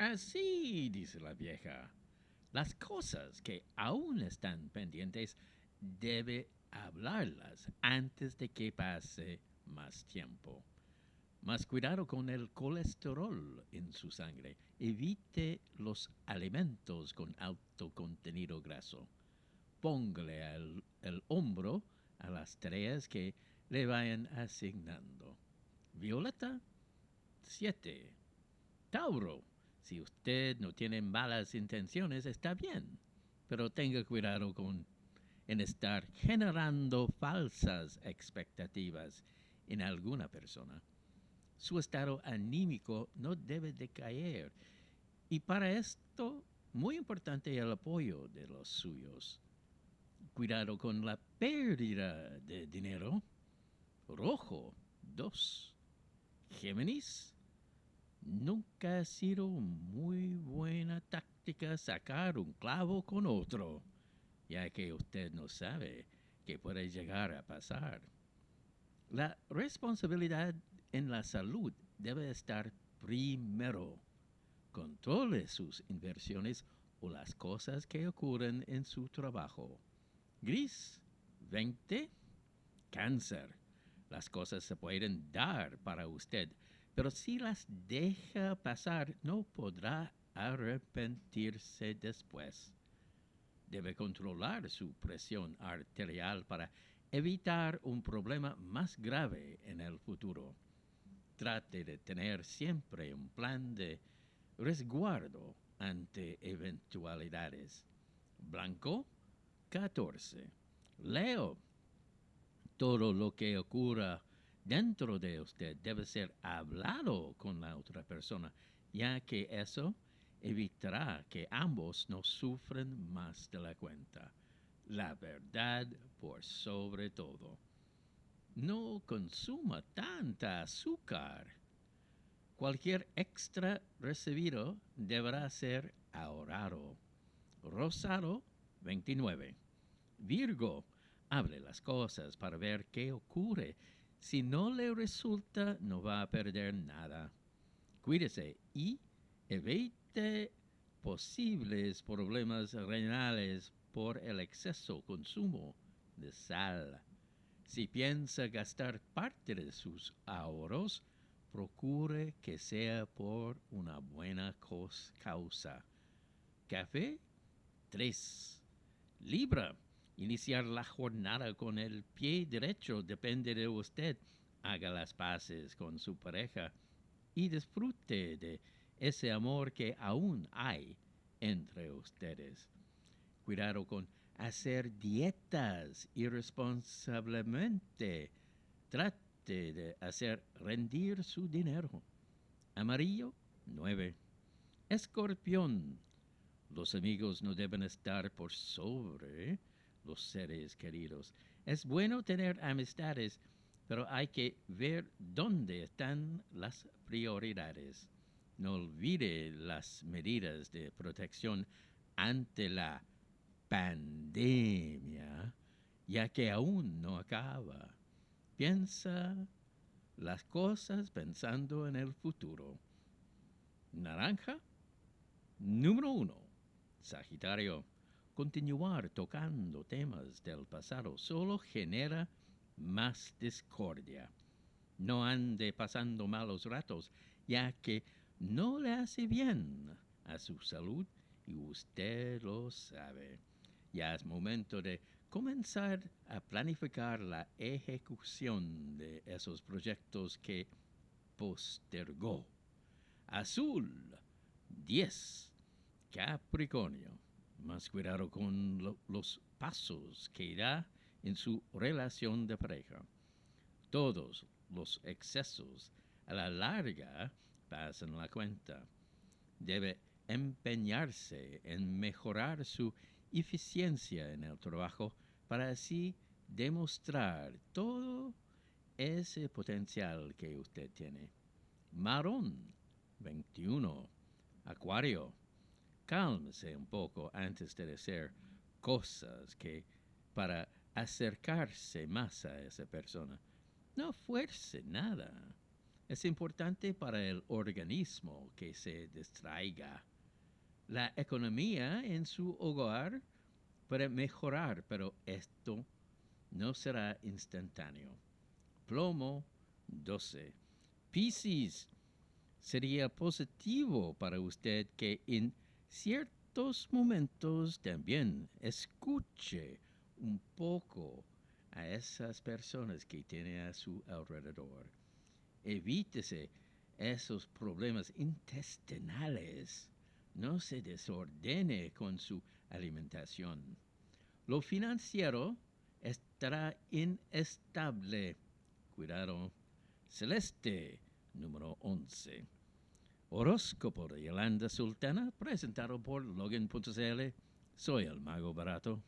Así, dice la vieja, las cosas que aún están pendientes debe hablarlas antes de que pase más tiempo. Más cuidado con el colesterol en su sangre. Evite los alimentos con alto contenido graso. Póngale el, el hombro a las tareas que le vayan asignando. Violeta 7. Tauro. Si usted no tiene malas intenciones, está bien, pero tenga cuidado con en estar generando falsas expectativas en alguna persona. Su estado anímico no debe decaer y para esto muy importante el apoyo de los suyos. Cuidado con la pérdida de dinero. Rojo 2. Géminis. Nunca ha sido muy buena táctica sacar un clavo con otro ya que usted no sabe qué puede llegar a pasar. La responsabilidad en la salud debe estar primero. Controle sus inversiones o las cosas que ocurren en su trabajo. Gris 20. Cáncer. Las cosas se pueden dar para usted, pero si las deja pasar no podrá arrepentirse después debe controlar su presión arterial para evitar un problema más grave en el futuro. Trate de tener siempre un plan de resguardo ante eventualidades. Blanco 14. Leo. Todo lo que ocurra dentro de usted debe ser hablado con la otra persona, ya que eso evitará que ambos no sufren más de la cuenta. La verdad por sobre todo. No consuma tanta azúcar. Cualquier extra recibido deberá ser ahorrado. Rosado 29. Virgo, hable las cosas para ver qué ocurre. Si no le resulta, no va a perder nada. Cuídese y evite posibles problemas renales por el exceso consumo de sal. Si piensa gastar parte de sus ahorros, procure que sea por una buena causa. Café 3. Libra. Iniciar la jornada con el pie derecho depende de usted. Haga las paces con su pareja y disfrute de ese amor que aún hay entre ustedes. Cuidado con hacer dietas irresponsablemente. Trate de hacer rendir su dinero. Amarillo 9. Escorpión. Los amigos no deben estar por sobre los seres queridos. Es bueno tener amistades, pero hay que ver dónde están las prioridades no olvide las medidas de protección ante la pandemia, ya que aún no acaba. Piensa las cosas pensando en el futuro. Naranja. Número uno. Sagitario. Continuar tocando temas del pasado solo genera más discordia. No ande pasando malos ratos, ya que no le hace bien a su salud y usted lo sabe. Ya es momento de comenzar a planificar la ejecución de esos proyectos que postergó. Azul 10. Capricornio. Más cuidado con los pasos que da en su relación de pareja. Todos los excesos a la larga pasan la cuenta. Debe empeñarse en mejorar su eficiencia en el trabajo para así demostrar todo ese potencial que usted tiene. Marón 21. Acuario. Cálmese un poco antes de decir cosas que para acercarse más a esa persona. No fuerce nada Es importante para el organismo que se distraiga. La economía en su hogar puede mejorar, pero esto no será instantáneo. Plomo 12. Piscis, sería positivo para usted que en ciertos momentos también escuche un poco a esas personas que tiene a su alrededor. Evítese esos problemas intestinales. No se desordene con su alimentación. Lo financiero estará inestable. Cuidado. Celeste, número 11. Horóscopo de Yolanda Sultana, presentado por Logan.cl. Soy el Mago Barato.